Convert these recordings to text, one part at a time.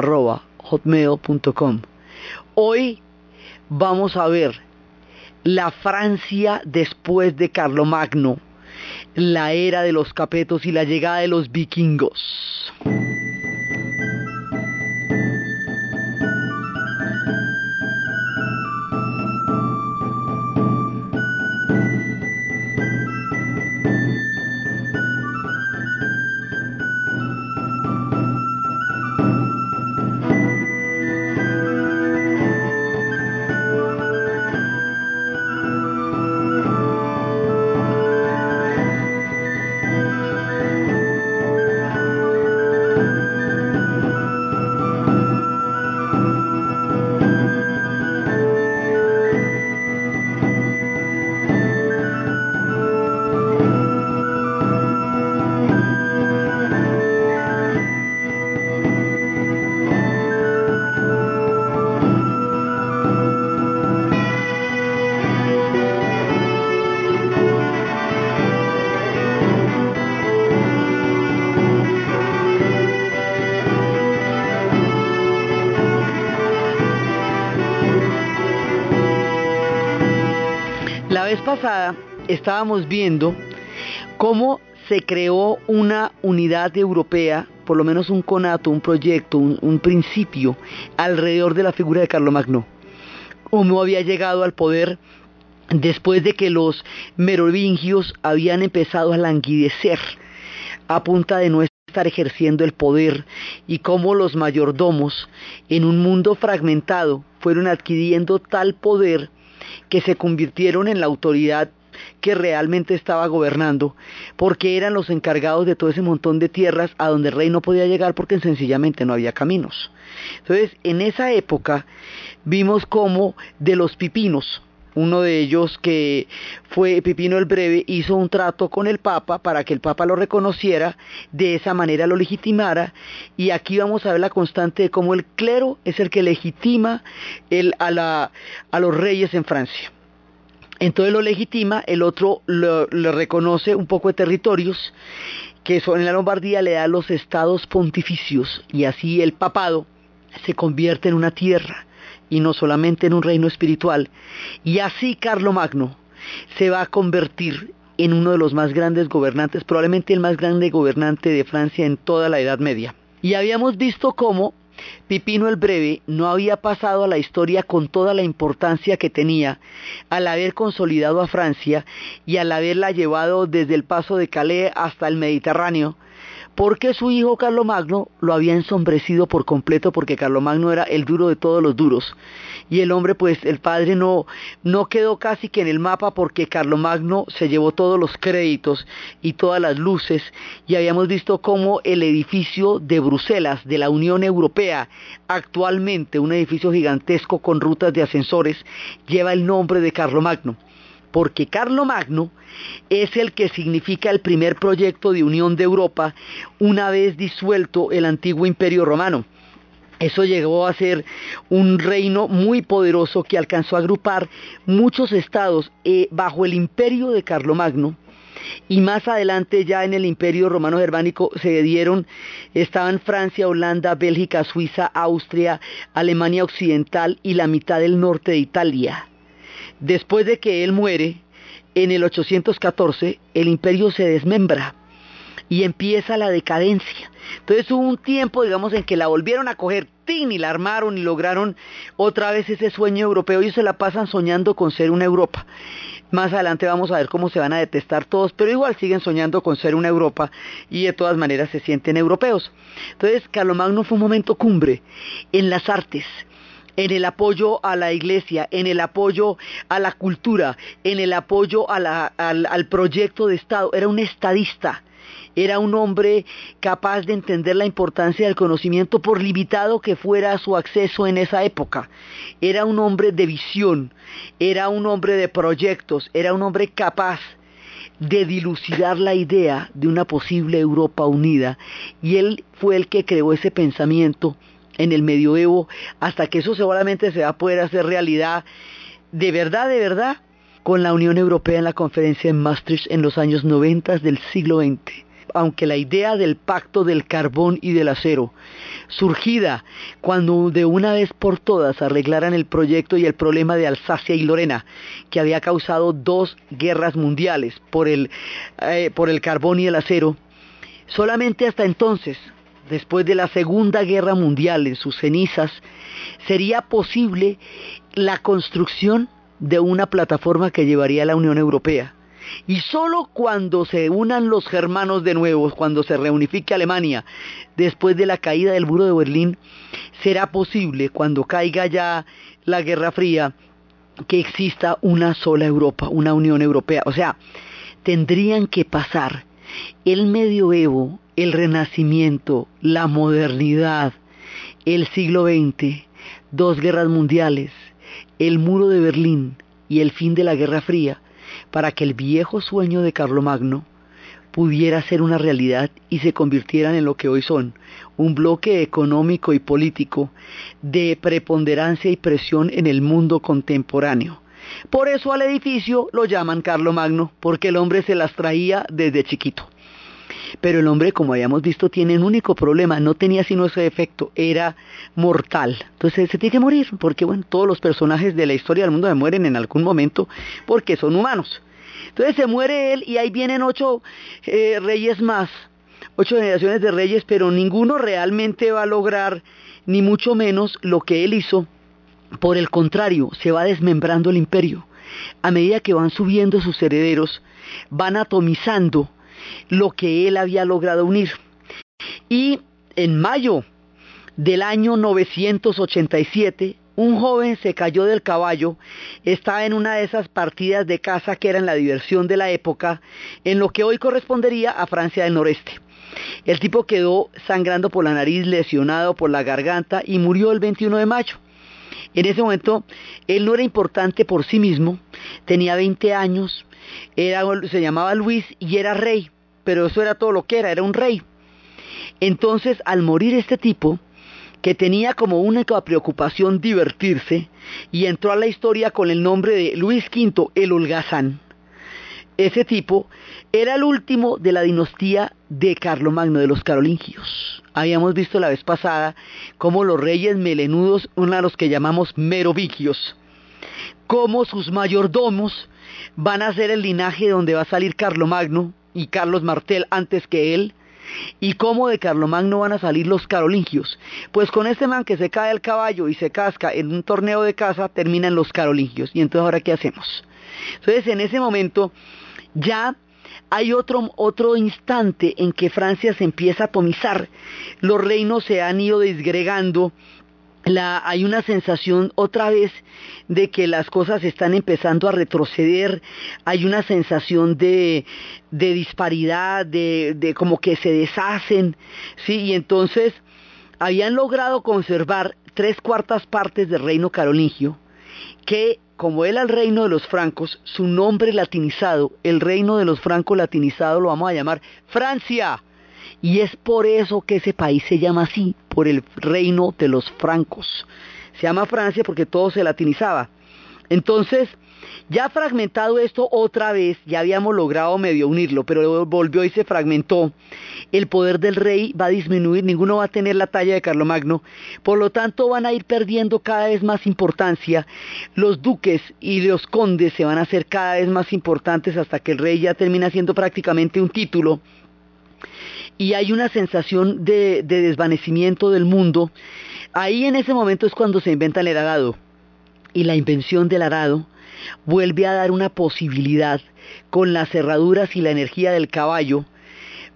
diauribe.com. Hoy vamos a ver la Francia después de Carlomagno la era de los capetos y la llegada de los vikingos. Pasada estábamos viendo cómo se creó una unidad europea, por lo menos un conato, un proyecto, un, un principio alrededor de la figura de Carlomagno. Cómo había llegado al poder después de que los merovingios habían empezado a languidecer a punta de no estar ejerciendo el poder y cómo los mayordomos en un mundo fragmentado fueron adquiriendo tal poder que se convirtieron en la autoridad que realmente estaba gobernando, porque eran los encargados de todo ese montón de tierras a donde el rey no podía llegar porque sencillamente no había caminos. Entonces, en esa época vimos como de los pipinos, uno de ellos que fue Pipino el Breve, hizo un trato con el Papa para que el Papa lo reconociera, de esa manera lo legitimara, y aquí vamos a ver la constante de cómo el clero es el que legitima a los reyes en Francia. Entonces lo legitima, el otro le reconoce un poco de territorios, que son en la Lombardía, le da los estados pontificios, y así el papado se convierte en una tierra y no solamente en un reino espiritual. Y así Carlomagno se va a convertir en uno de los más grandes gobernantes, probablemente el más grande gobernante de Francia en toda la Edad Media. Y habíamos visto cómo Pipino el Breve no había pasado a la historia con toda la importancia que tenía al haber consolidado a Francia y al haberla llevado desde el paso de Calais hasta el Mediterráneo, porque su hijo Carlomagno lo había ensombrecido por completo porque Carlomagno era el duro de todos los duros. Y el hombre pues el padre no no quedó casi que en el mapa porque Carlomagno se llevó todos los créditos y todas las luces. Y habíamos visto cómo el edificio de Bruselas de la Unión Europea actualmente un edificio gigantesco con rutas de ascensores lleva el nombre de Carlomagno porque Carlomagno es el que significa el primer proyecto de unión de Europa una vez disuelto el antiguo imperio romano. Eso llegó a ser un reino muy poderoso que alcanzó a agrupar muchos estados eh, bajo el imperio de Carlomagno y más adelante ya en el imperio romano germánico se dieron, estaban Francia, Holanda, Bélgica, Suiza, Austria, Alemania Occidental y la mitad del norte de Italia. Después de que él muere, en el 814, el imperio se desmembra y empieza la decadencia. Entonces hubo un tiempo, digamos, en que la volvieron a coger, ¡tin! y la armaron y lograron otra vez ese sueño europeo. y se la pasan soñando con ser una Europa. Más adelante vamos a ver cómo se van a detestar todos, pero igual siguen soñando con ser una Europa y de todas maneras se sienten europeos. Entonces, Carlomagno fue un momento cumbre en las artes, en el apoyo a la iglesia, en el apoyo a la cultura, en el apoyo al proyecto de Estado. Era un estadista era un hombre capaz de entender la importancia del conocimiento por limitado que fuera su acceso en esa época. Era un hombre de visión, era un hombre de proyectos, era un hombre capaz de dilucidar la idea de una posible Europa unida. Y él fue el que creó ese pensamiento en el medioevo hasta que eso seguramente se va a poder hacer realidad de verdad, de verdad, con la Unión Europea en la conferencia en Maastricht en los años 90 del siglo XX. Aunque la idea del pacto del carbón y del acero, surgida cuando de una vez por todas arreglaran el proyecto y el problema de Alsacia y Lorena, que había causado dos guerras mundiales por el, eh, por el carbón y el acero, solamente hasta entonces después de la Segunda Guerra Mundial en sus cenizas, sería posible la construcción de una plataforma que llevaría a la Unión Europea. Y solo cuando se unan los germanos de nuevo, cuando se reunifique Alemania, después de la caída del muro de Berlín, será posible, cuando caiga ya la Guerra Fría, que exista una sola Europa, una Unión Europea. O sea, tendrían que pasar el medioevo, el renacimiento, la modernidad, el siglo XX, dos guerras mundiales, el muro de Berlín y el fin de la Guerra Fría, para que el viejo sueño de Carlomagno pudiera ser una realidad y se convirtieran en lo que hoy son, un bloque económico y político de preponderancia y presión en el mundo contemporáneo. Por eso al edificio lo llaman Carlomagno, porque el hombre se las traía desde chiquito. Pero el hombre, como habíamos visto, tiene un único problema, no tenía sino ese defecto, era mortal. Entonces se tiene que morir, porque bueno, todos los personajes de la historia del mundo se mueren en algún momento porque son humanos. Entonces se muere él y ahí vienen ocho eh, reyes más, ocho generaciones de reyes, pero ninguno realmente va a lograr, ni mucho menos, lo que él hizo. Por el contrario, se va desmembrando el imperio. A medida que van subiendo sus herederos, van atomizando lo que él había logrado unir. Y en mayo del año 987, un joven se cayó del caballo, estaba en una de esas partidas de caza que eran la diversión de la época, en lo que hoy correspondería a Francia del Noreste. El tipo quedó sangrando por la nariz, lesionado por la garganta y murió el 21 de mayo. En ese momento, él no era importante por sí mismo, tenía 20 años, era, se llamaba Luis y era rey pero eso era todo lo que era, era un rey. Entonces, al morir este tipo, que tenía como única preocupación divertirse, y entró a la historia con el nombre de Luis V el Holgazán, ese tipo era el último de la dinastía de Carlomagno, de los carolingios. Habíamos visto la vez pasada cómo los reyes melenudos, uno de los que llamamos merovingios, como sus mayordomos van a ser el linaje donde va a salir Carlomagno, y Carlos Martel antes que él, y cómo de Carlomagno van a salir los carolingios. Pues con este man que se cae el caballo y se casca en un torneo de caza, terminan los carolingios. Y entonces ahora qué hacemos? Entonces en ese momento ya hay otro, otro instante en que Francia se empieza a atomizar. Los reinos se han ido disgregando hay una sensación otra vez de que las cosas están empezando a retroceder, hay una sensación de, disparidad, de, de, como que se deshacen, ¿sí? Y entonces habían logrado conservar tres cuartas partes del reino carolingio, que como era el reino de los francos, su nombre latinizado, el reino de los francos latinizado lo vamos a llamar Francia. Y es por eso que ese país se llama así, por el reino de los francos. Se llama Francia porque todo se latinizaba. Entonces, ya fragmentado esto otra vez, ya habíamos logrado medio unirlo, pero volvió y se fragmentó. El poder del rey va a disminuir, ninguno va a tener la talla de Carlomagno, por lo tanto van a ir perdiendo cada vez más importancia. Los duques y los condes se van a hacer cada vez más importantes hasta que el rey ya termina siendo prácticamente un título y hay una sensación de, desvanecimiento del mundo, ahí en ese momento es cuando se inventa el arado. Y la invención del arado vuelve a dar una posibilidad con las cerraduras y la energía del caballo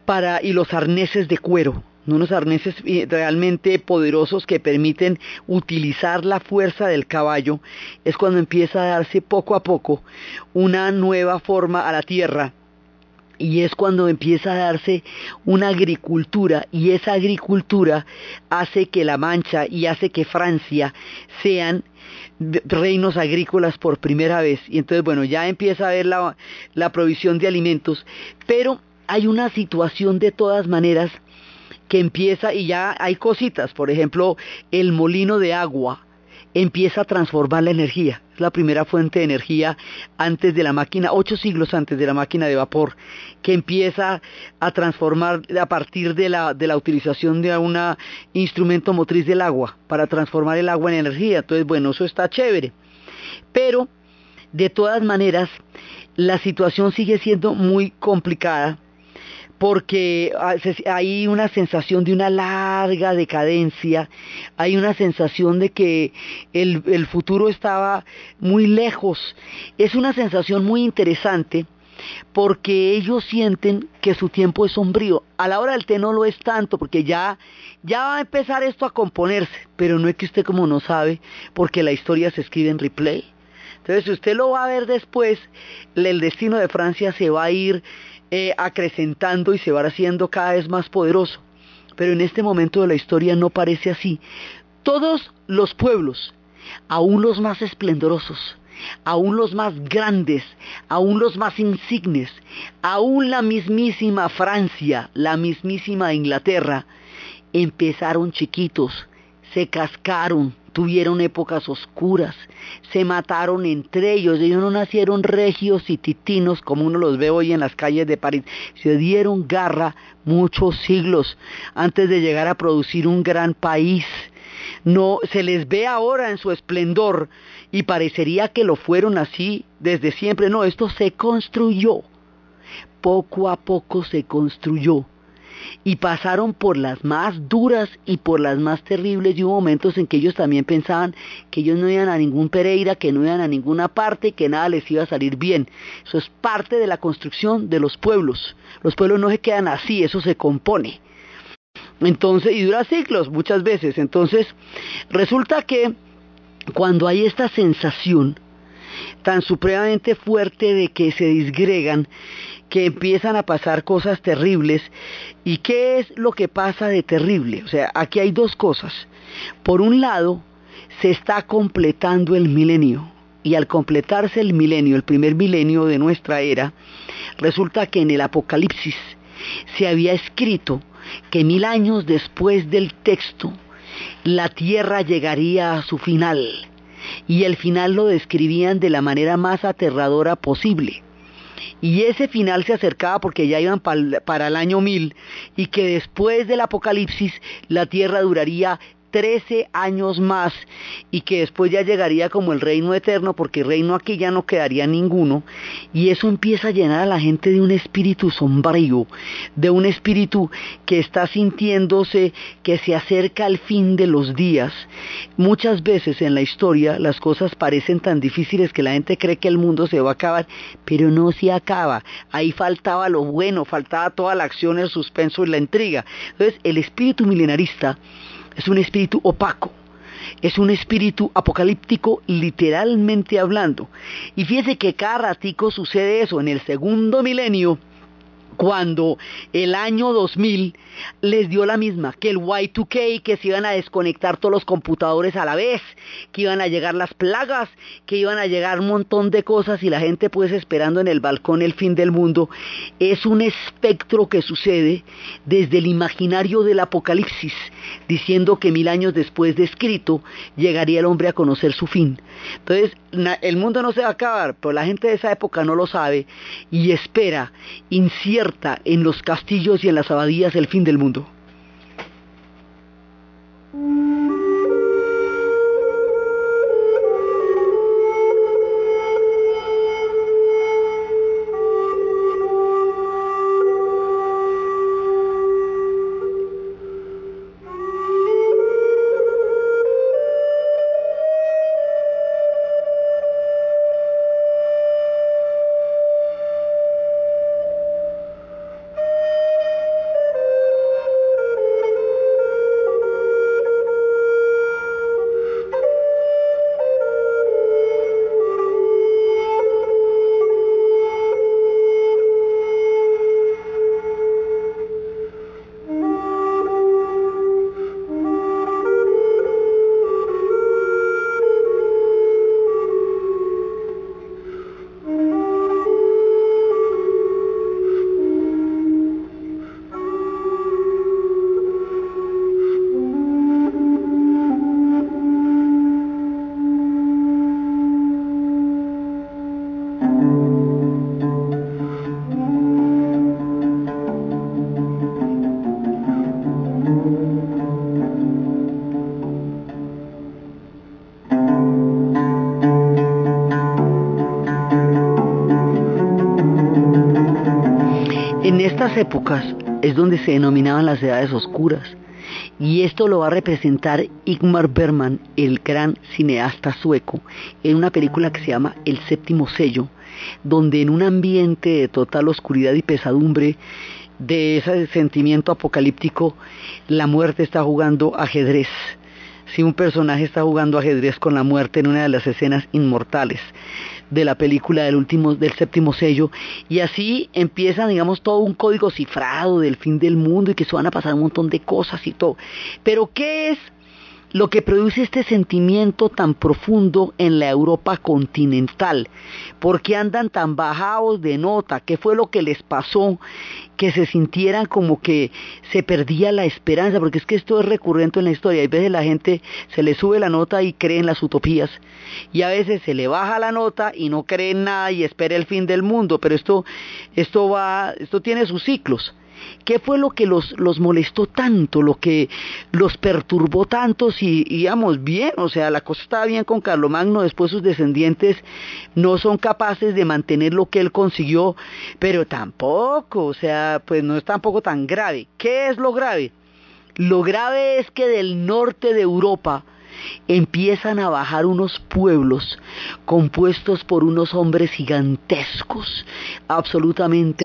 para, y los arneses de cuero, unos arneses eh, realmente poderosos que permiten utilizar la fuerza del caballo, es cuando empieza a darse poco a poco una nueva forma a la tierra y es cuando empieza a darse una agricultura y esa agricultura hace que La Mancha y hace que Francia sean reinos agrícolas por primera vez. Y entonces bueno ya empieza a haber la, la provisión de alimentos pero hay una situación de todas maneras que empieza y ya hay cositas. Por ejemplo el molino de agua empieza a transformar la energía. Es la primera fuente de energía antes de la máquina, ocho siglos antes de la máquina de vapor, que empieza a transformar a partir de la, utilización de un instrumento motriz del agua, para transformar el agua en energía. Entonces, bueno, eso está chévere. Pero, de todas maneras, la situación sigue siendo muy complicada porque hay una sensación de una larga decadencia, hay una sensación de que el, futuro estaba muy lejos. Es una sensación muy interesante porque ellos sienten que su tiempo es sombrío. A la hora del té no lo es tanto, porque ya, ya va a empezar esto a componerse, pero no es que usted como no sabe, porque la historia se escribe en replay. Entonces, si usted lo va a ver después, el destino de Francia se va a ir eh, acrecentando y se va haciendo cada vez más poderoso. Pero en este momento de la historia no parece así. Todos los pueblos, aún los más esplendorosos, aún los más grandes, aún los más insignes, aún la mismísima Francia, la mismísima Inglaterra, empezaron chiquitos, se cascaron, tuvieron épocas oscuras, se mataron entre ellos, ellos no nacieron regios y titinos como uno los ve hoy en las calles de París, se dieron garra muchos siglos antes de llegar a producir un gran país. No se les ve ahora en su esplendor y parecería que lo fueron así desde siempre. No, esto se construyó. Poco a poco se construyó y pasaron por las más duras y por las más terribles y hubo momentos en que ellos también pensaban que ellos no iban a ningún Pereira, que no iban a ninguna parte, que nada les iba a salir bien. Eso es parte de la construcción de los pueblos. Los pueblos no se quedan así, eso se compone. Entonces, y dura siglos muchas veces. Entonces, resulta que cuando hay esta sensación tan supremamente fuerte de que se disgregan, que empiezan a pasar cosas terribles. ¿Y qué es lo que pasa de terrible? O sea, aquí hay dos cosas. Por un lado, se está completando el milenio. Y al completarse el milenio, el primer milenio de nuestra era, resulta que en el Apocalipsis se había escrito que mil años después del texto, la tierra llegaría a su final. Y el final lo describían de la manera más aterradora posible y ese final se acercaba porque ya iban para el año mil y que después del apocalipsis la tierra duraría 13 años más y que después ya llegaría como el reino eterno porque reino aquí ya no quedaría ninguno y eso empieza a llenar a la gente de un espíritu sombrío, de un espíritu que está sintiéndose que se acerca al fin de los días. Muchas veces en la historia las cosas parecen tan difíciles que la gente cree que el mundo se va a acabar, pero no se acaba. Ahí faltaba lo bueno, faltaba toda la acción, el suspenso y la intriga. Entonces el espíritu milenarista es un espíritu opaco, es un espíritu apocalíptico literalmente hablando. Y fíjese que cada ratico sucede eso. En el segundo milenio cuando el año 2000 les dio la misma, que el Y2K, que se iban a desconectar todos los computadores a la vez, que iban a llegar las plagas, que iban a llegar un montón de cosas y la gente pues esperando en el balcón el fin del mundo, es un espectro que sucede desde el imaginario del apocalipsis, diciendo que mil años después de escrito llegaría el hombre a conocer su fin. Entonces, el mundo no se va a acabar, pero la gente de esa época no lo sabe y espera, incierta en los castillos y en las abadías el fin del mundo. Estas épocas es donde se denominaban las edades oscuras. Y esto lo va a representar Igmar Bergman, el gran cineasta sueco, en una película que se llama El séptimo sello, donde en un ambiente de total oscuridad y pesadumbre, de ese sentimiento apocalíptico, la muerte está jugando ajedrez. Si un personaje está jugando ajedrez con la muerte en una de las escenas inmortales de la película del último del séptimo sello y así empieza digamos todo un código cifrado del fin del mundo y que se van a pasar un montón de cosas y todo pero qué es lo que produce este sentimiento tan profundo en la Europa continental. ¿Por qué andan tan bajados de nota? ¿Qué fue lo que les pasó? Que se sintieran como que se perdía la esperanza, porque es que esto es recurrente en la historia. Hay veces la gente se le sube la nota y cree en las utopías, y a veces se le baja la nota y no cree en nada y espera el fin del mundo, pero esto, esto va, esto tiene sus ciclos. ¿Qué fue lo que los, los molestó tanto, lo que los perturbó tanto? Si íbamos bien, o sea, la cosa estaba bien con Carlomagno, después sus descendientes no son capaces de mantener lo que él consiguió, pero tampoco, o sea, pues no es tampoco tan grave. ¿Qué es lo grave? Lo grave es que del norte de Europa, empiezan a bajar unos pueblos compuestos por unos hombres gigantescos, absolutamente.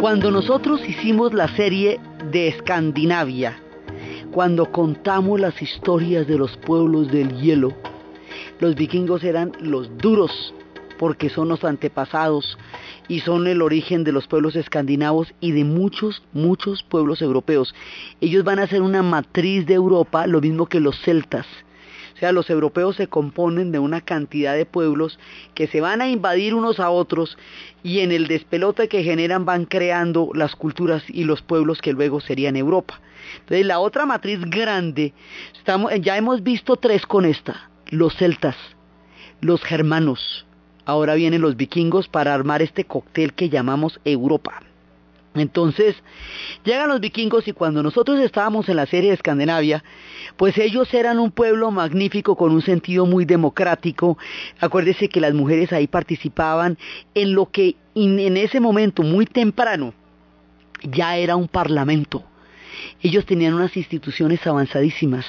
Cuando nosotros hicimos la serie de Escandinavia, cuando contamos las historias de los pueblos del hielo, los vikingos eran los duros porque son los antepasados y son el origen de los pueblos escandinavos y de muchos, muchos pueblos europeos. Ellos van a ser una matriz de Europa, lo mismo que los celtas. O sea, los europeos se componen de una cantidad de pueblos que se van a invadir unos a otros y en el despelote que generan van creando las culturas y los pueblos que luego serían Europa. Entonces, la otra matriz grande, ya hemos visto tres con esta, los celtas, los germanos, ahora vienen los vikingos para armar este cóctel que llamamos Europa. Entonces, llegan los vikingos y cuando nosotros estábamos en la serie de Escandinavia, pues ellos eran un pueblo magnífico con un sentido muy democrático. Acuérdese que las mujeres ahí participaban en lo que en ese momento muy temprano ya era un parlamento. Ellos tenían unas instituciones avanzadísimas.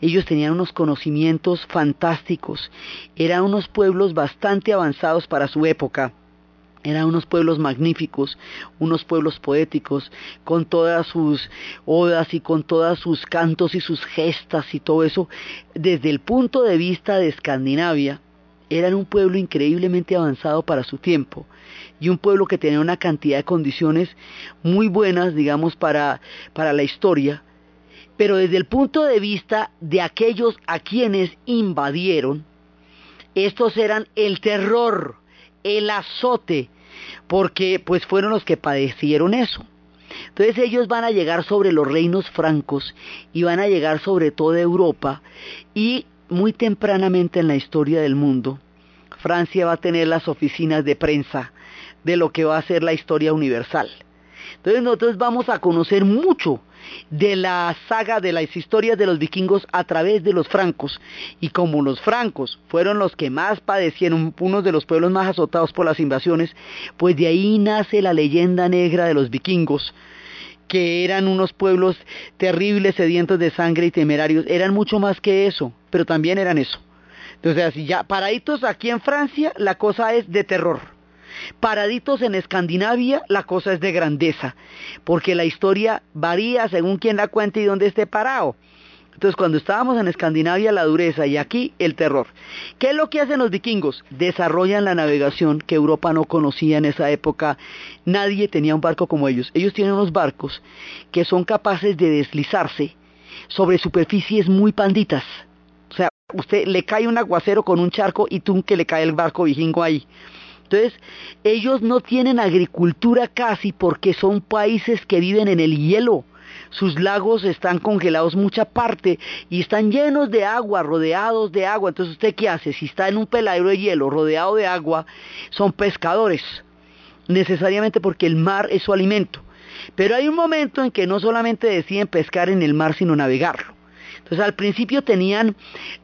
Ellos tenían unos conocimientos fantásticos. Eran unos pueblos bastante avanzados para su época eran unos pueblos magníficos, unos pueblos poéticos, con todas sus odas y con todas sus cantos y sus gestas y todo eso. Desde el punto de vista de Escandinavia, eran un pueblo increíblemente avanzado para su tiempo y un pueblo que tenía una cantidad de condiciones muy buenas, digamos, para, para la historia. Pero desde el punto de vista de aquellos a quienes invadieron, estos eran el terror el azote, porque pues fueron los que padecieron eso. Entonces ellos van a llegar sobre los reinos francos y van a llegar sobre toda Europa y muy tempranamente en la historia del mundo, Francia va a tener las oficinas de prensa de lo que va a ser la historia universal. Entonces nosotros vamos a conocer mucho de la saga de las historias de los vikingos a través de los francos. Y como los francos fueron los que más padecieron, uno de los pueblos más azotados por las invasiones, pues de ahí nace la leyenda negra de los vikingos, que eran unos pueblos terribles, sedientos de sangre y temerarios. Eran mucho más que eso, pero también eran eso. Entonces, ya paraditos aquí en Francia, la cosa es de terror Paraditos en Escandinavia, la cosa es de grandeza, porque la historia varía según quien la cuente y dónde esté parado. Entonces, cuando estábamos en Escandinavia, la dureza y aquí el terror. ¿Qué es lo que hacen los vikingos? Desarrollan la navegación que Europa no conocía en esa época. Nadie tenía un barco como ellos. Ellos tienen unos barcos que son capaces de deslizarse sobre superficies muy panditas. O sea, usted le cae un aguacero con un charco y tú que le cae el barco vikingo ahí. Entonces, ellos no tienen agricultura casi porque son países que viven en el hielo. Sus lagos están congelados mucha parte y están llenos de agua, rodeados de agua. Entonces, ¿usted qué hace? Si está en un peladero de hielo rodeado de agua, son pescadores, necesariamente porque el mar es su alimento. Pero hay un momento en que no solamente deciden pescar en el mar, sino navegarlo. Entonces al principio tenían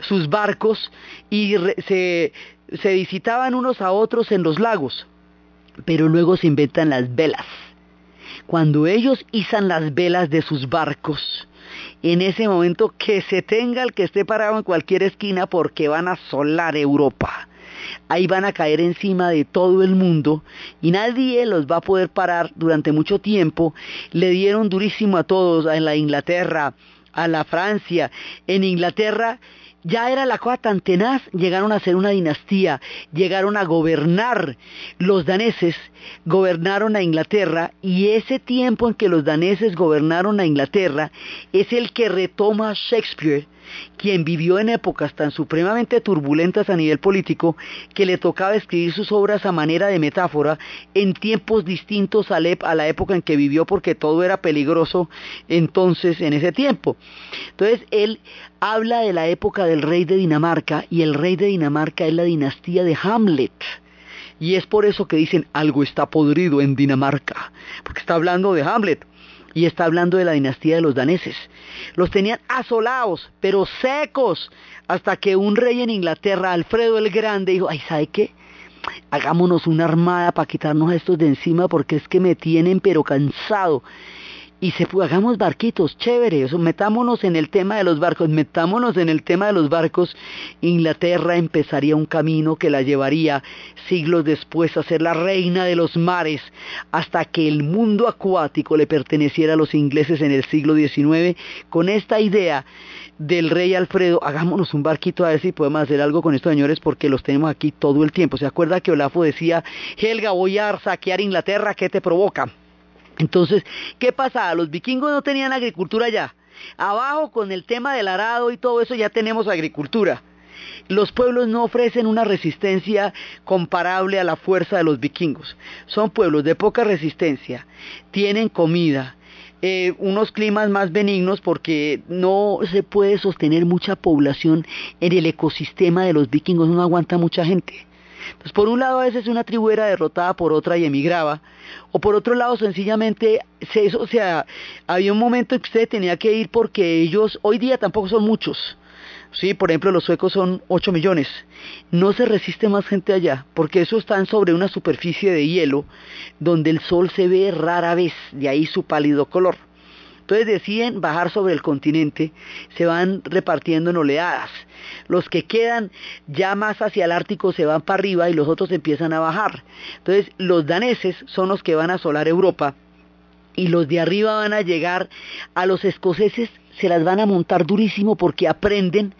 sus barcos y se, se visitaban unos a otros en los lagos, pero luego se inventan las velas. Cuando ellos izan las velas de sus barcos, en ese momento que se tenga el que esté parado en cualquier esquina porque van a solar Europa. Ahí van a caer encima de todo el mundo y nadie los va a poder parar durante mucho tiempo. Le dieron durísimo a todos, en la Inglaterra, a la Francia. En Inglaterra ya era la cosa tan tenaz, llegaron a ser una dinastía, llegaron a gobernar. Los daneses gobernaron a Inglaterra y ese tiempo en que los daneses gobernaron a Inglaterra es el que retoma Shakespeare quien vivió en épocas tan supremamente turbulentas a nivel político que le tocaba escribir sus obras a manera de metáfora en tiempos distintos a la época en que vivió porque todo era peligroso entonces en ese tiempo. Entonces él habla de la época del rey de Dinamarca y el rey de Dinamarca es la dinastía de Hamlet. Y es por eso que dicen algo está podrido en Dinamarca, porque está hablando de Hamlet y está hablando de la dinastía de los daneses. Los tenían asolados, pero secos, hasta que un rey en Inglaterra, Alfredo el Grande, dijo, ay, ¿sabe qué? Hagámonos una armada para quitarnos a estos de encima porque es que me tienen pero cansado y se hagamos barquitos, chévere, eso, metámonos en el tema de los barcos, metámonos en el tema de los barcos, Inglaterra empezaría un camino que la llevaría siglos después a ser la reina de los mares, hasta que el mundo acuático le perteneciera a los ingleses en el siglo XIX, con esta idea del rey Alfredo, hagámonos un barquito a ver si podemos hacer algo con estos señores porque los tenemos aquí todo el tiempo. ¿Se acuerda que Olafo decía, Helga, voy a saquear Inglaterra, ¿qué te provoca? Entonces, ¿qué pasaba? Los vikingos no tenían agricultura ya. Abajo con el tema del arado y todo eso ya tenemos agricultura. Los pueblos no ofrecen una resistencia comparable a la fuerza de los vikingos. Son pueblos de poca resistencia, tienen comida, eh, unos climas más benignos porque no se puede sostener mucha población en el ecosistema de los vikingos, no aguanta mucha gente. Pues por un lado a veces una tribu era derrotada por otra y emigraba, o por otro lado sencillamente, se, o sea, había un momento en que usted tenía que ir porque ellos hoy día tampoco son muchos. Sí, por ejemplo, los suecos son 8 millones. No se resiste más gente allá, porque eso están sobre una superficie de hielo donde el sol se ve rara vez, de ahí su pálido color. Entonces deciden bajar sobre el continente, se van repartiendo en oleadas. Los que quedan ya más hacia el Ártico se van para arriba y los otros empiezan a bajar. Entonces los daneses son los que van a asolar Europa y los de arriba van a llegar a los escoceses, se las van a montar durísimo porque aprenden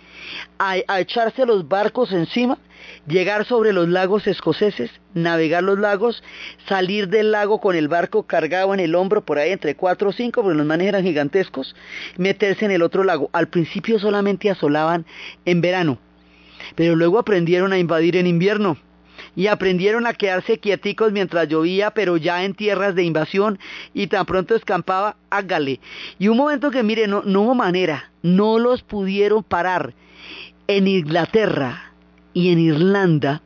a, a echarse los barcos encima llegar sobre los lagos escoceses, navegar los lagos, salir del lago con el barco cargado en el hombro por ahí entre cuatro o cinco, porque los manes eran gigantescos, meterse en el otro lago. Al principio solamente asolaban en verano, pero luego aprendieron a invadir en invierno. Y aprendieron a quedarse quieticos mientras llovía, pero ya en tierras de invasión y tan pronto escampaba, hágale. Y un momento que mire, no, hubo manera, no los pudieron parar. En Inglaterra y en Irlanda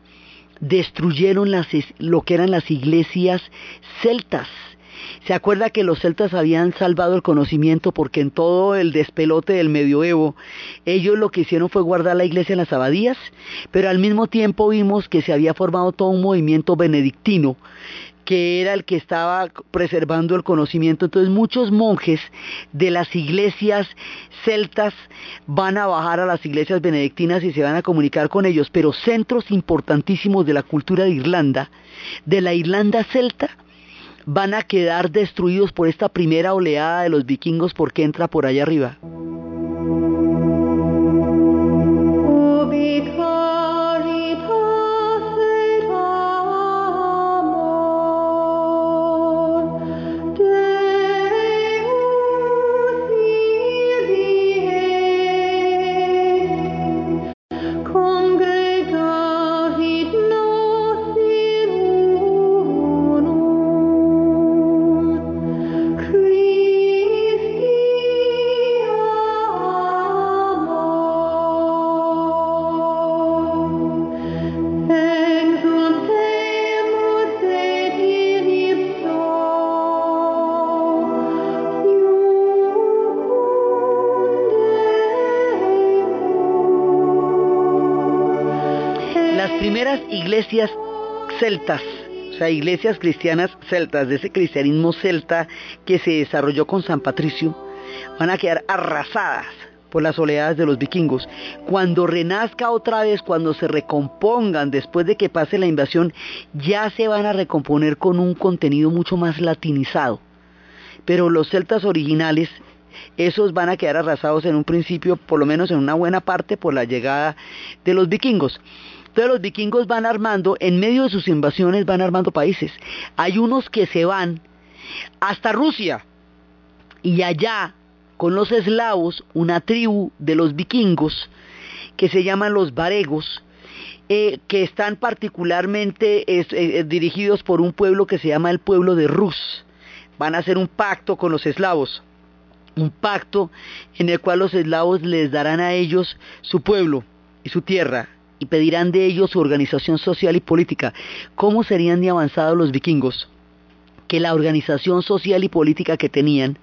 destruyeron las, lo que eran las iglesias celtas ¿Se acuerda que los celtas habían salvado el conocimiento porque en todo el despelote del medioevo ellos lo que hicieron fue guardar la iglesia en las abadías? Pero al mismo tiempo vimos que se había formado todo un movimiento benedictino que era el que estaba preservando el conocimiento. Entonces muchos monjes de las iglesias celtas van a bajar a las iglesias benedictinas y se van a comunicar con ellos, pero centros importantísimos de la cultura de Irlanda, de la Irlanda celta, van a quedar destruidos por esta primera oleada de los vikingos porque entra por allá arriba. Celtas, o sea, iglesias cristianas celtas, de ese cristianismo celta que se desarrolló con San Patricio, van a quedar arrasadas por las oleadas de los vikingos. Cuando renazca otra vez, cuando se recompongan después de que pase la invasión, ya se van a recomponer con un contenido mucho más latinizado. Pero los celtas originales, esos van a quedar arrasados en un principio, por lo menos en una buena parte, por la llegada de los vikingos. Entonces los vikingos van armando, en medio de sus invasiones van armando países. Hay unos que se van hasta Rusia y allá con los eslavos, una tribu de los vikingos que se llaman los varegos, eh, que están particularmente eh, dirigidos por un pueblo que se llama el pueblo de Rus. Van a hacer un pacto con los eslavos, un pacto en el cual los eslavos les darán a ellos su pueblo y su tierra, y pedirán de ellos su organización social y política. ¿Cómo serían de avanzados los vikingos? Que la organización social y política que tenían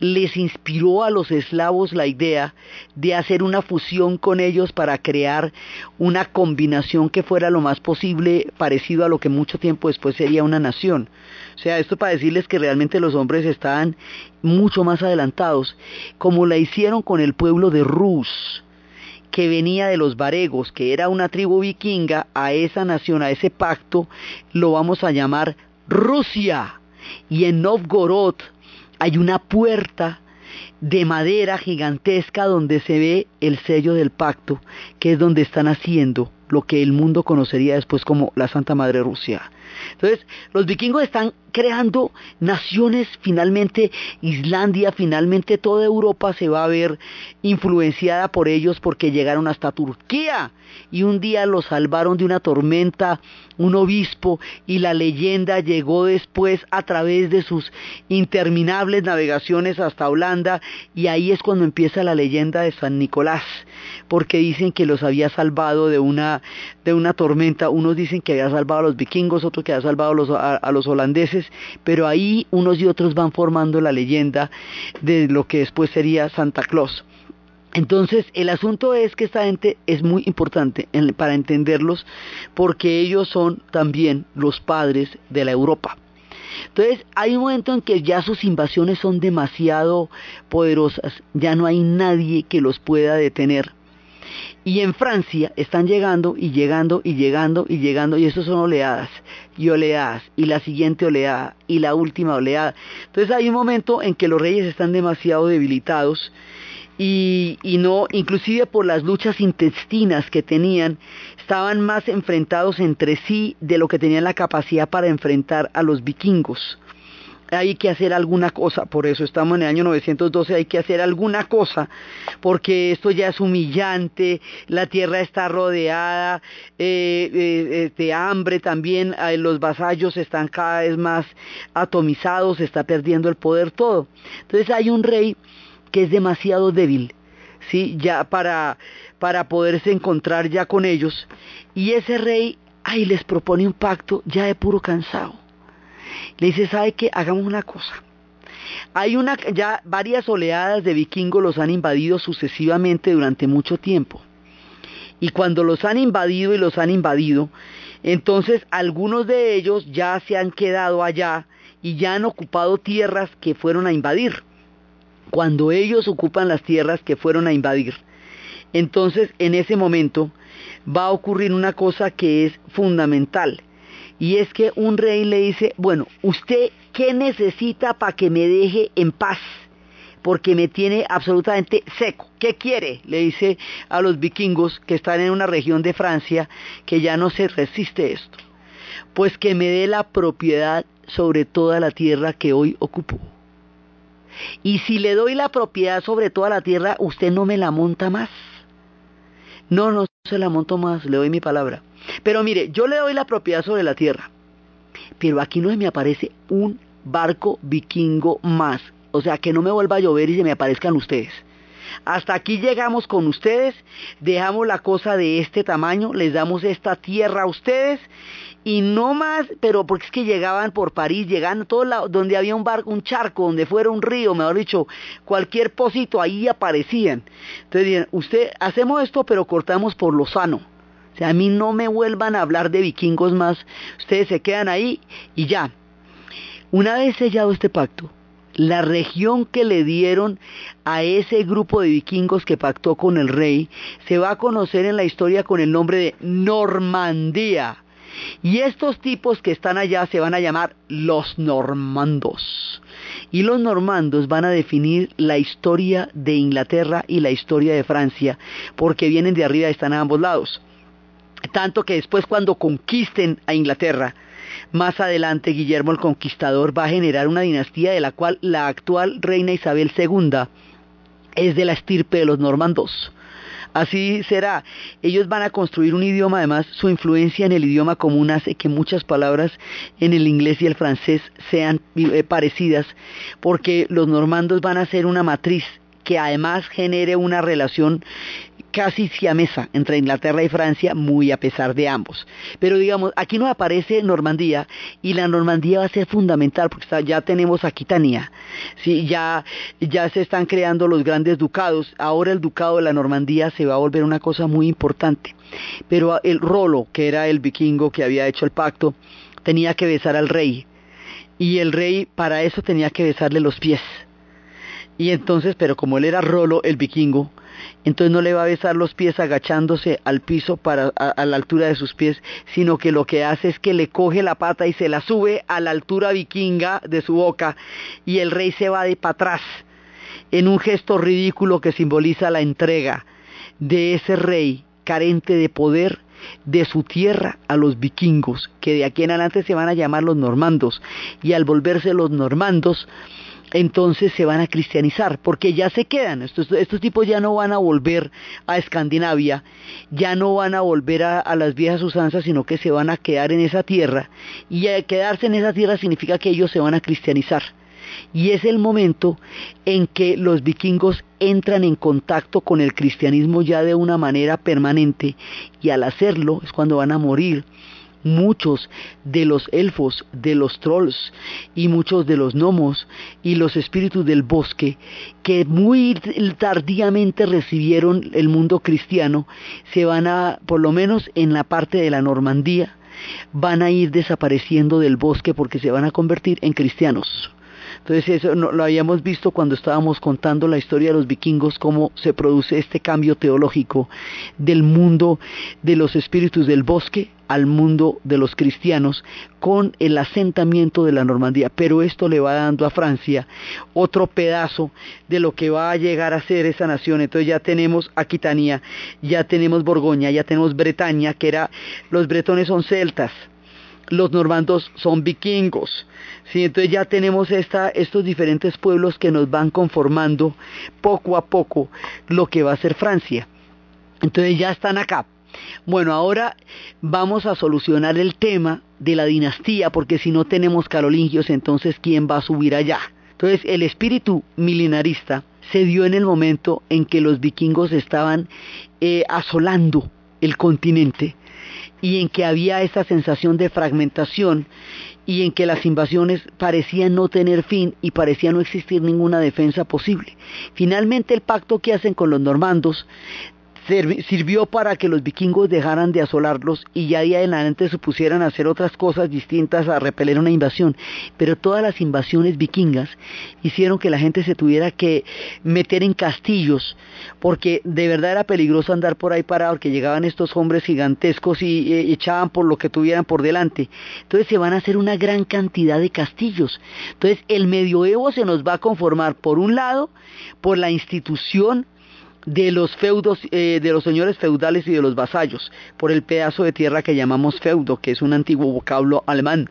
les inspiró a los eslavos la idea de hacer una fusión con ellos para crear una combinación que fuera lo más posible parecido a lo que mucho tiempo después sería una nación. O sea, esto para decirles que realmente los hombres estaban mucho más adelantados, como la hicieron con el pueblo de Rus que venía de los varegos, que era una tribu vikinga, a esa nación, a ese pacto, lo vamos a llamar Rusia. Y en Novgorod hay una puerta de madera gigantesca donde se ve el sello del pacto, que es donde están haciendo lo que el mundo conocería después como la Santa Madre Rusia. Entonces, los vikingos están creando naciones, finalmente Islandia, finalmente toda Europa se va a ver influenciada por ellos porque llegaron hasta Turquía y un día los salvaron de una tormenta un obispo y la leyenda llegó después a través de sus interminables navegaciones hasta Holanda y ahí es cuando empieza la leyenda de San Nicolás porque dicen que los había salvado de una de una tormenta unos dicen que había salvado a los vikingos otros que había salvado a los, a los holandeses pero ahí unos y otros van formando la leyenda de lo que después sería Santa Claus entonces, el asunto es que esta gente es muy importante para entenderlos porque ellos son también los padres de la Europa. Entonces, hay un momento en que ya sus invasiones son demasiado poderosas, ya no hay nadie que los pueda detener. Y en Francia están llegando y llegando y llegando y llegando y eso son oleadas y oleadas y la siguiente oleada y la última oleada. Entonces hay un momento en que los reyes están demasiado debilitados y, no, inclusive por las luchas intestinas que tenían, estaban más enfrentados entre sí de lo que tenían la capacidad para enfrentar a los vikingos. hay que hacer alguna cosa, por eso estamos en el año 912, hay que hacer alguna cosa, porque esto ya es humillante, la tierra está rodeada eh, eh, de hambre también, eh, los vasallos están cada vez más atomizados, está perdiendo el poder todo. Entonces hay un rey que es demasiado débil, ¿sí? ya para, para poderse encontrar ya con ellos, y ese rey, ay, les propone un pacto ya de puro cansado le dice, ¿sabe qué? Hagamos una cosa. Hay una, ya varias oleadas de vikingos los han invadido sucesivamente durante mucho tiempo. Y cuando los han invadido y los han invadido, entonces algunos de ellos ya se han quedado allá y ya han ocupado tierras que fueron a invadir. Cuando ellos ocupan las tierras que fueron a invadir, entonces en ese momento va a ocurrir una cosa que es fundamental y es que un rey le dice, bueno, ¿usted qué necesita para que me deje en paz? Porque me tiene absolutamente seco. ¿Qué quiere? Le dice a los vikingos que están en una región de Francia que ya no se resiste esto. Pues que me dé la propiedad sobre toda la tierra que hoy ocupo. Y si le doy la propiedad sobre toda la tierra, usted no me la monta más. No, no se la monto más, le doy mi palabra. Pero mire, yo le doy la propiedad sobre la tierra, pero aquí no me aparece un barco vikingo más. O sea, que no me vuelva a llover y se me aparezcan ustedes. Hasta aquí llegamos con ustedes, dejamos la cosa de este tamaño, les damos esta tierra a ustedes y no más, pero porque es que llegaban por París, llegaban a todo lado, donde había un barco, un charco, donde fuera un río, mejor dicho, cualquier pocito, ahí aparecían. Entonces dijeron, usted, hacemos esto, pero cortamos por lo sano. O sea, a mí no me vuelvan a hablar de vikingos más, ustedes se quedan ahí y ya. Una vez sellado este pacto, la región que le dieron a ese grupo de vikingos que pactó con el rey se va a conocer en la historia con el nombre de Normandía. Y estos tipos que están allá se van a llamar los normandos. Y los normandos van a definir la historia de Inglaterra y la historia de Francia, porque vienen de arriba están a ambos lados. Tanto que después cuando conquisten a Inglaterra, más adelante Guillermo el Conquistador va a generar una dinastía de la cual la actual reina Isabel II es de la estirpe de los normandos. Así será. Ellos van a construir un idioma, además su influencia en el idioma común hace que muchas palabras en el inglés y el francés sean eh, parecidas, porque los normandos van a ser una matriz que además genere una relación casi siamesa entre Inglaterra y Francia, muy a pesar de ambos. Pero digamos, aquí no aparece Normandía y la Normandía va a ser fundamental porque ya tenemos Aquitania, ¿sí? ya, ya se están creando los grandes ducados, ahora el ducado de la Normandía se va a volver una cosa muy importante. Pero el Rolo, que era el vikingo que había hecho el pacto, tenía que besar al rey y el rey para eso tenía que besarle los pies. Y entonces, pero como él era Rolo, el vikingo, entonces no le va a besar los pies agachándose al piso para, a, la altura de sus pies, sino que lo que hace es que le coge la pata y se la sube a la altura vikinga de su boca y el rey se va de para atrás en un gesto ridículo que simboliza la entrega de ese rey carente de poder de su tierra a los vikingos, que de aquí en adelante se van a llamar los normandos, y al volverse los normandos, entonces se van a cristianizar, porque ya se quedan, estos, tipos ya no van a volver a Escandinavia, ya no van a volver a, a, las viejas usanzas, sino que se van a quedar en esa tierra, y quedarse en esa tierra significa que ellos se van a cristianizar. Y es el momento en que los vikingos entran en contacto con el cristianismo ya de una manera permanente, y al hacerlo es cuando van a morir muchos de los elfos, de los trolls y muchos de los gnomos y los espíritus del bosque que muy tardíamente recibieron el mundo cristiano se van a, por lo menos en la parte de la Normandía, van a ir desapareciendo del bosque porque se van a convertir en cristianos. Entonces eso lo habíamos visto cuando estábamos contando la historia de los vikingos, cómo se produce este cambio teológico del mundo de los espíritus del bosque al mundo de los cristianos con el asentamiento de la Normandía. Pero esto le va dando a Francia otro pedazo de lo que va a llegar a ser esa nación. Entonces ya tenemos Aquitania, ya tenemos Borgoña, ya tenemos Bretaña, que era, los bretones son celtas los normandos son vikingos. ¿sí? Entonces ya tenemos esta, estos diferentes pueblos que nos van conformando poco a poco lo que va a ser Francia. Entonces ya están acá. Bueno, ahora vamos a solucionar el tema de la dinastía, porque si no tenemos carolingios, entonces ¿quién va a subir allá? Entonces el espíritu milenarista se dio en el momento en que los vikingos estaban eh, asolando el continente y en que había esa sensación de fragmentación y en que las invasiones parecían no tener fin y parecía no existir ninguna defensa posible. Finalmente el pacto que hacen con los normandos sirvió para que los vikingos dejaran de asolarlos y ya de adelante se pusieran a hacer otras cosas distintas a repeler una invasión. Pero todas las invasiones vikingas hicieron que la gente se tuviera que meter en castillos, porque de verdad era peligroso andar por ahí parado, porque llegaban estos hombres gigantescos y echaban por lo que tuvieran por delante. Entonces se van a hacer una gran cantidad de castillos. Entonces el medioevo se nos va a conformar, por un lado, por la institución de los feudos, eh, de los señores feudales y de los vasallos, por el pedazo de tierra que llamamos feudo, que es un antiguo vocablo alemán.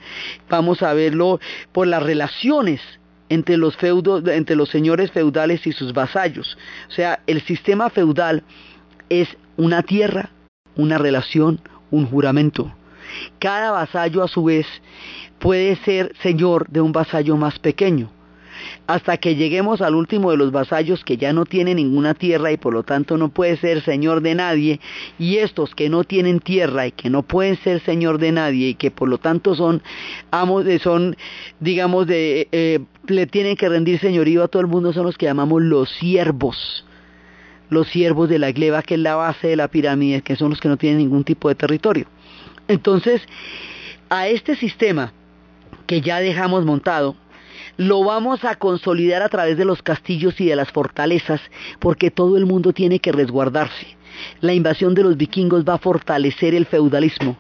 Vamos a verlo por las relaciones entre los feudos, entre los señores feudales y sus vasallos. O sea, el sistema feudal es una tierra, una relación, un juramento. Cada vasallo a su vez puede ser señor de un vasallo más pequeño hasta que lleguemos al último de los vasallos que ya no tiene ninguna tierra y por lo tanto no puede ser señor de nadie, y estos que no tienen tierra y que no pueden ser señor de nadie y que por lo tanto son amos, son, digamos, eh, le tienen que rendir señorío a todo el mundo, son los que llamamos los siervos los siervos de la gleba, que es la base de la pirámide, que son los que no tienen ningún tipo de territorio. Entonces, a este sistema que ya dejamos montado, lo vamos a consolidar a través de los castillos y de las fortalezas, porque todo el mundo tiene que resguardarse. La invasión de los vikingos va a fortalecer el feudalismo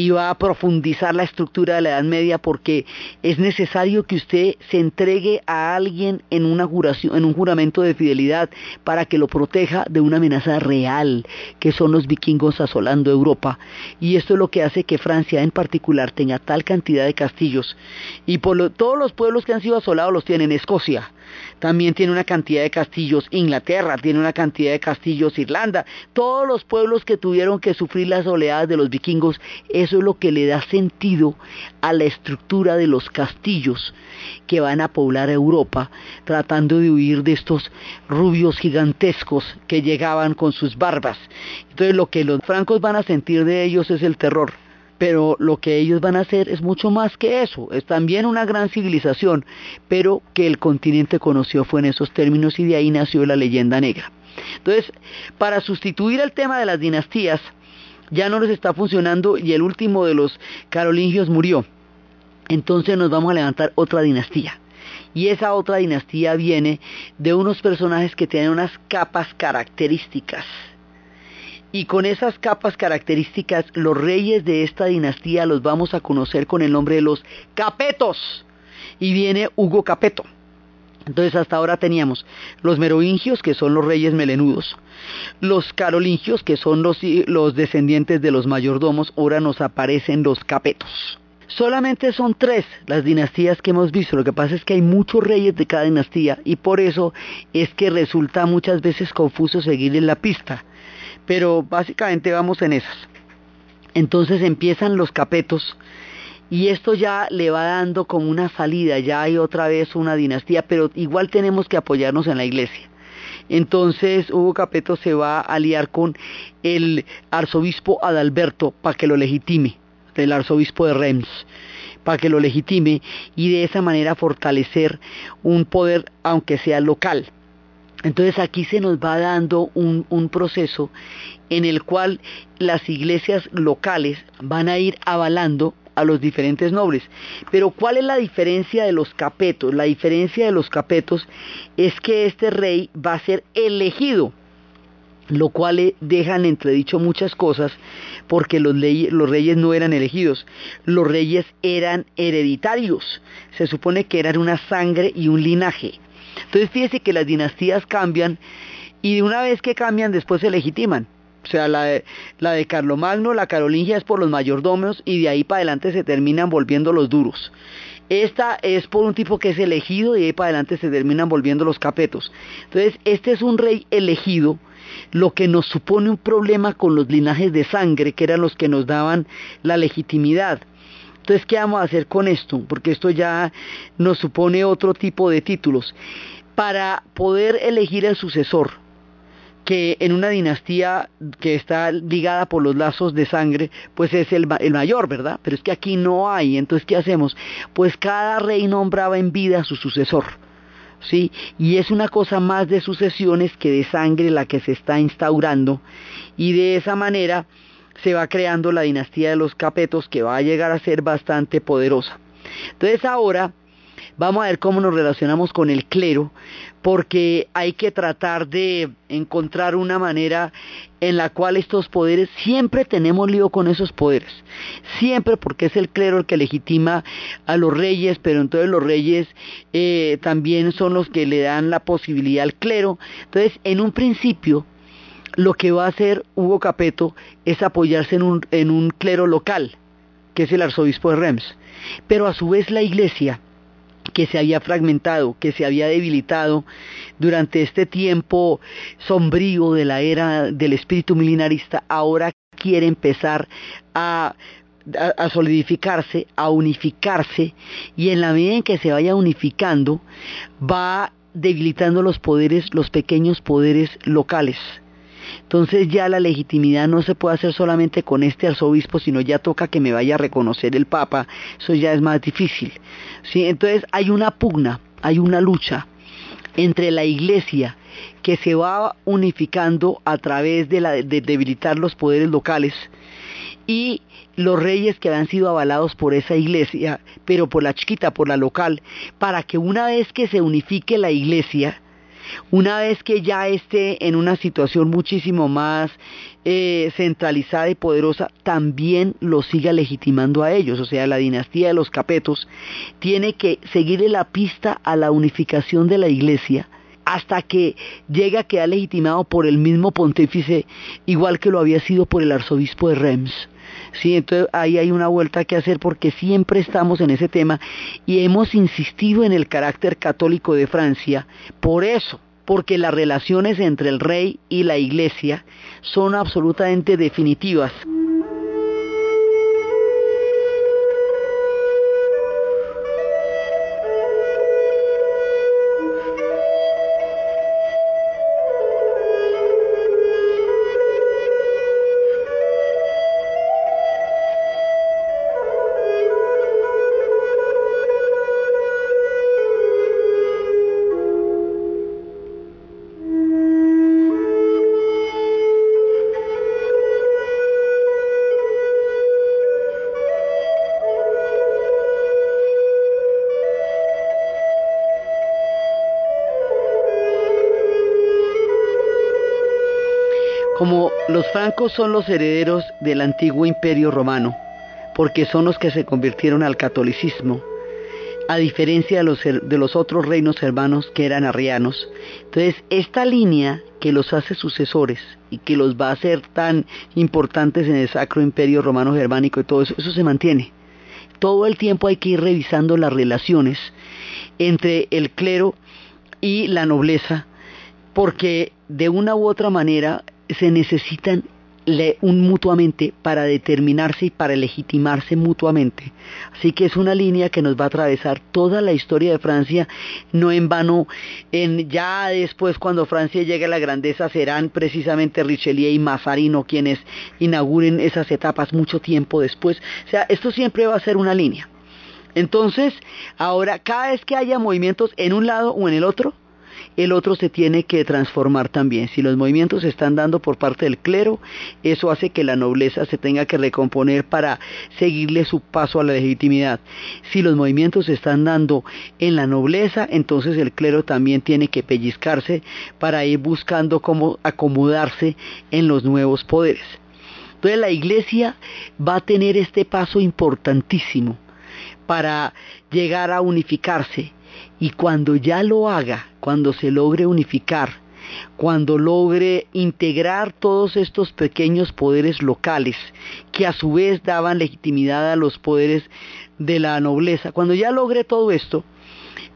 y va a profundizar la estructura de la Edad Media porque es necesario que usted se entregue a alguien en, un juramento de fidelidad para que lo proteja de una amenaza real que son los vikingos asolando Europa. Y esto es lo que hace que Francia en particular tenga tal cantidad de castillos. Y por todos los pueblos que han sido asolados los tienen Escocia, también tiene una cantidad de castillos, Inglaterra tiene una cantidad de castillos, Irlanda, todos los pueblos que tuvieron que sufrir las oleadas de los vikingos, eso es lo que le da sentido a la estructura de los castillos que van a poblar Europa, tratando de huir de estos rubios gigantescos que llegaban con sus barbas. Entonces lo que los francos van a sentir de ellos es el terror pero lo que ellos van a hacer es mucho más que eso, es también una gran civilización, pero que el continente conoció fue en esos términos y de ahí nació la leyenda negra. Entonces, para sustituir el tema de las dinastías, ya no les está funcionando y el último de los carolingios murió. Entonces nos vamos a levantar otra dinastía. Y esa otra dinastía viene de unos personajes que tienen unas capas características y con esas capas características, los reyes de esta dinastía los vamos a conocer con el nombre de los Capetos. Y viene Hugo Capeto. Entonces hasta ahora teníamos los merovingios, que son los reyes melenudos, los carolingios, que son los, descendientes de los mayordomos, ahora nos aparecen los capetos. Solamente son tres las dinastías que hemos visto, lo que pasa es que hay muchos reyes de cada dinastía y por eso es que resulta muchas veces confuso seguir en la pista pero básicamente vamos en esas. Entonces empiezan los capetos y esto ya le va dando como una salida, ya hay otra vez una dinastía, pero igual tenemos que apoyarnos en la iglesia. Entonces Hugo Capeto se va a aliar con el arzobispo Adalberto para que lo legitime, el arzobispo de Reims, para que lo legitime y de esa manera fortalecer un poder, aunque sea local. Entonces aquí se nos va dando un, proceso en el cual las iglesias locales van a ir avalando a los diferentes nobles. Pero ¿cuál es la diferencia de los capetos? La diferencia de los capetos es que este rey va a ser elegido, lo cual dejan entredicho muchas cosas porque los, los reyes no eran elegidos, los reyes eran hereditarios, se supone que eran una sangre y un linaje. Entonces fíjese que las dinastías cambian y una vez que cambian después se legitiman. O sea, la de, la de Carlomagno, la carolingia es por los mayordomos y de ahí para adelante se terminan volviendo los duros. Esta es por un tipo que es elegido y de ahí para adelante se terminan volviendo los capetos. Entonces, este es un rey elegido, lo que nos supone un problema con los linajes de sangre, que eran los que nos daban la legitimidad. Entonces, ¿qué vamos a hacer con esto? Porque esto ya nos supone otro tipo de títulos. Para poder elegir el sucesor, que en una dinastía que está ligada por los lazos de sangre, pues es el, el, mayor, ¿verdad? Pero es que aquí no hay, entonces ¿qué hacemos? Pues cada rey nombraba en vida a su sucesor, ¿sí? Y es una cosa más de sucesiones que de sangre la que se está instaurando, y de esa manera se va creando la dinastía de los capetos que va a llegar a ser bastante poderosa. Entonces ahora vamos a ver cómo nos relacionamos con el clero, porque hay que tratar de encontrar una manera en la cual estos poderes, siempre tenemos lío con esos poderes, siempre porque es el clero el que legitima a los reyes, pero entonces los reyes eh, también son los que le dan la posibilidad al clero. Entonces, en un principio, lo que va a hacer Hugo Capeto es apoyarse en un, clero local, que es el arzobispo de Rems, pero a su vez la iglesia, que se había fragmentado, que se había debilitado durante este tiempo sombrío de la era del espíritu milenarista, ahora quiere empezar a, solidificarse, a unificarse, y en la medida en que se vaya unificando, va debilitando los poderes, los pequeños poderes locales. Entonces ya la legitimidad no se puede hacer solamente con este arzobispo, sino ya toca que me vaya a reconocer el Papa, eso ya es más difícil. Entonces hay una pugna, hay una lucha entre la iglesia que se va unificando a través de, la, de debilitar los poderes locales y los reyes que habían sido avalados por esa iglesia, pero por la chiquita, por la local, para que una vez que se unifique la iglesia, una vez que ya esté en una situación muchísimo más eh, centralizada y poderosa, también lo siga legitimando a ellos. O sea, la dinastía de los capetos tiene que seguirle la pista a la unificación de la iglesia hasta que llegue a quedar legitimado por el mismo pontífice, igual que lo había sido por el arzobispo de Reims. Sí, entonces ahí hay una vuelta que hacer porque siempre estamos en ese tema y hemos insistido en el carácter católico de Francia por eso, porque las relaciones entre el rey y la iglesia son absolutamente definitivas. Los francos son los herederos del antiguo imperio romano, porque son los que se convirtieron al catolicismo, a diferencia de los, de los otros reinos hermanos que eran arrianos. Entonces, esta línea que los hace sucesores y que los va a hacer tan importantes en el Sacro Imperio Romano Germánico y todo eso, eso se mantiene. Todo el tiempo hay que ir revisando las relaciones entre el clero y la nobleza, porque de una u otra manera se necesitan un mutuamente para determinarse y para legitimarse mutuamente. Así que es una línea que nos va a atravesar toda la historia de Francia, no en vano, en ya después cuando Francia llegue a la grandeza serán precisamente Richelieu y Mazarino quienes inauguren esas etapas mucho tiempo después. O sea, esto siempre va a ser una línea. Entonces, ahora cada vez que haya movimientos en un lado o en el otro, el otro se tiene que transformar también. Si los movimientos se están dando por parte del clero, eso hace que la nobleza se tenga que recomponer para seguirle su paso a la legitimidad. Si los movimientos se están dando en la nobleza, entonces el clero también tiene que pellizcarse para ir buscando cómo acomodarse en los nuevos poderes. Entonces la iglesia va a tener este paso importantísimo para llegar a unificarse y cuando ya lo haga, cuando se logre unificar, cuando logre integrar todos estos pequeños poderes locales que a su vez daban legitimidad a los poderes de la nobleza, cuando ya logre todo esto,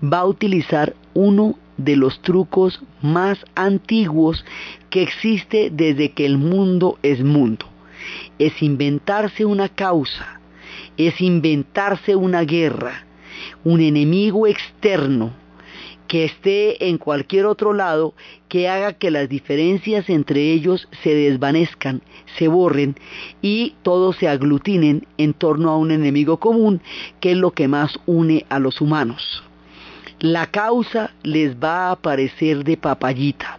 va a utilizar uno de los trucos más antiguos que existe desde que el mundo es mundo. Es inventarse una causa, es inventarse una guerra, un enemigo externo que esté en cualquier otro lado que haga que las diferencias entre ellos se desvanezcan, se borren y todos se aglutinen en torno a un enemigo común que es lo que más une a los humanos. La causa les va a parecer de papayita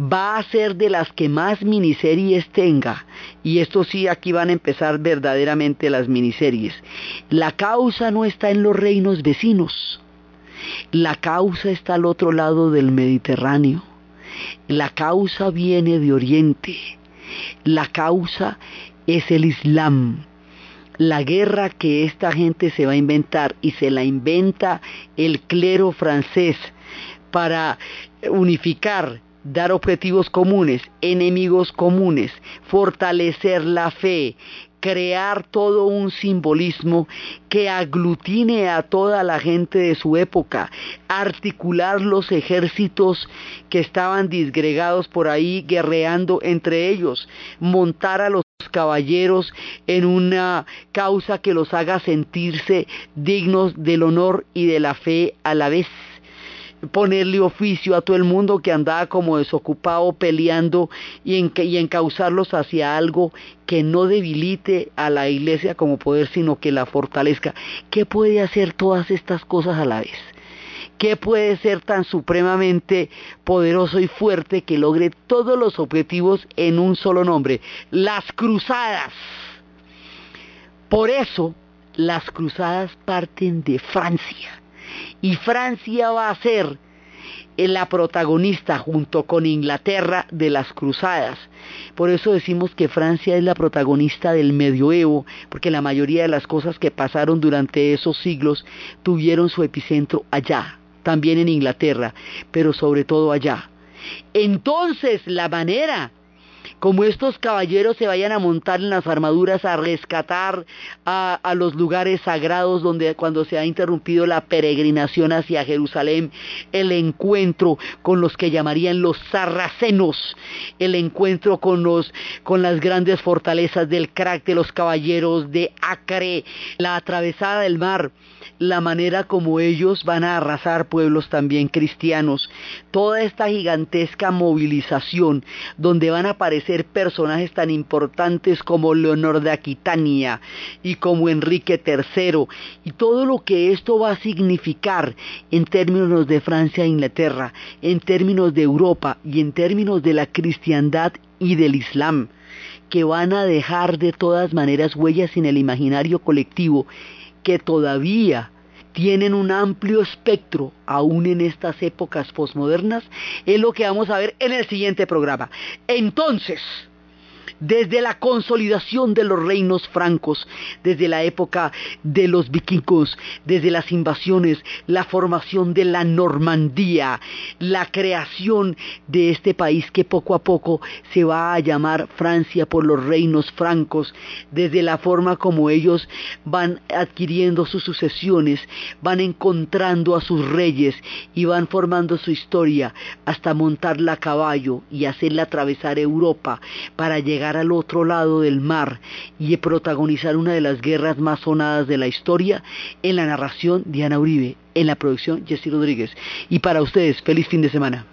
va a ser de las que más miniseries tenga. Y esto sí, aquí van a empezar verdaderamente las miniseries. La causa no está en los reinos vecinos. La causa está al otro lado del Mediterráneo. La causa viene de Oriente. La causa es el Islam. La guerra que esta gente se va a inventar y se la inventa el clero francés para unificar dar objetivos comunes, enemigos comunes, fortalecer la fe, crear todo un simbolismo que aglutine a toda la gente de su época, articular los ejércitos que estaban disgregados por ahí guerreando entre ellos, montar a los caballeros en una causa que los haga sentirse dignos del honor y de la fe a la vez ponerle oficio a todo el mundo que andaba como desocupado peleando y, en, y encauzarlos hacia algo que no debilite a la iglesia como poder, sino que la fortalezca. ¿Qué puede hacer todas estas cosas a la vez? ¿Qué puede ser tan supremamente poderoso y fuerte que logre todos los objetivos en un solo nombre? Las cruzadas. Por eso, las cruzadas parten de Francia y Francia va a ser la protagonista junto con Inglaterra de las cruzadas. Por eso decimos que Francia es la protagonista del medioevo, porque la mayoría de las cosas que pasaron durante esos siglos tuvieron su epicentro allá, también en Inglaterra, pero sobre todo allá. Entonces la manera como estos caballeros se vayan a montar en las armaduras a rescatar a, los lugares sagrados donde cuando se ha interrumpido la peregrinación hacia Jerusalén, el encuentro con los que llamarían los sarracenos, el encuentro con los con las grandes fortalezas del crack de los caballeros de Acre, la atravesada del mar la manera como ellos van a arrasar pueblos también cristianos, toda esta gigantesca movilización donde van a aparecer personajes tan importantes como Leonor de Aquitania y como Enrique III y todo lo que esto va a significar en términos de Francia e Inglaterra, en términos de Europa y en términos de la cristiandad y del Islam que van a dejar de todas maneras huellas en el imaginario colectivo que todavía tienen un amplio espectro aún en estas épocas posmodernas, es lo que vamos a ver en el siguiente programa. Entonces, desde la consolidación de los reinos francos, desde la época de los vikingos, desde las invasiones, la formación de la Normandía, la creación de este país que poco a poco se va a llamar Francia por los reinos francos, desde la forma como ellos van adquiriendo sus sucesiones, van encontrando a sus reyes y van formando su historia hasta montarla a caballo y hacerla atravesar Europa para llegar al otro lado del mar y protagonizar una de las guerras más sonadas de la historia en la narración Diana Uribe, en la producción Jessy Rodríguez. Y para ustedes, feliz fin de semana.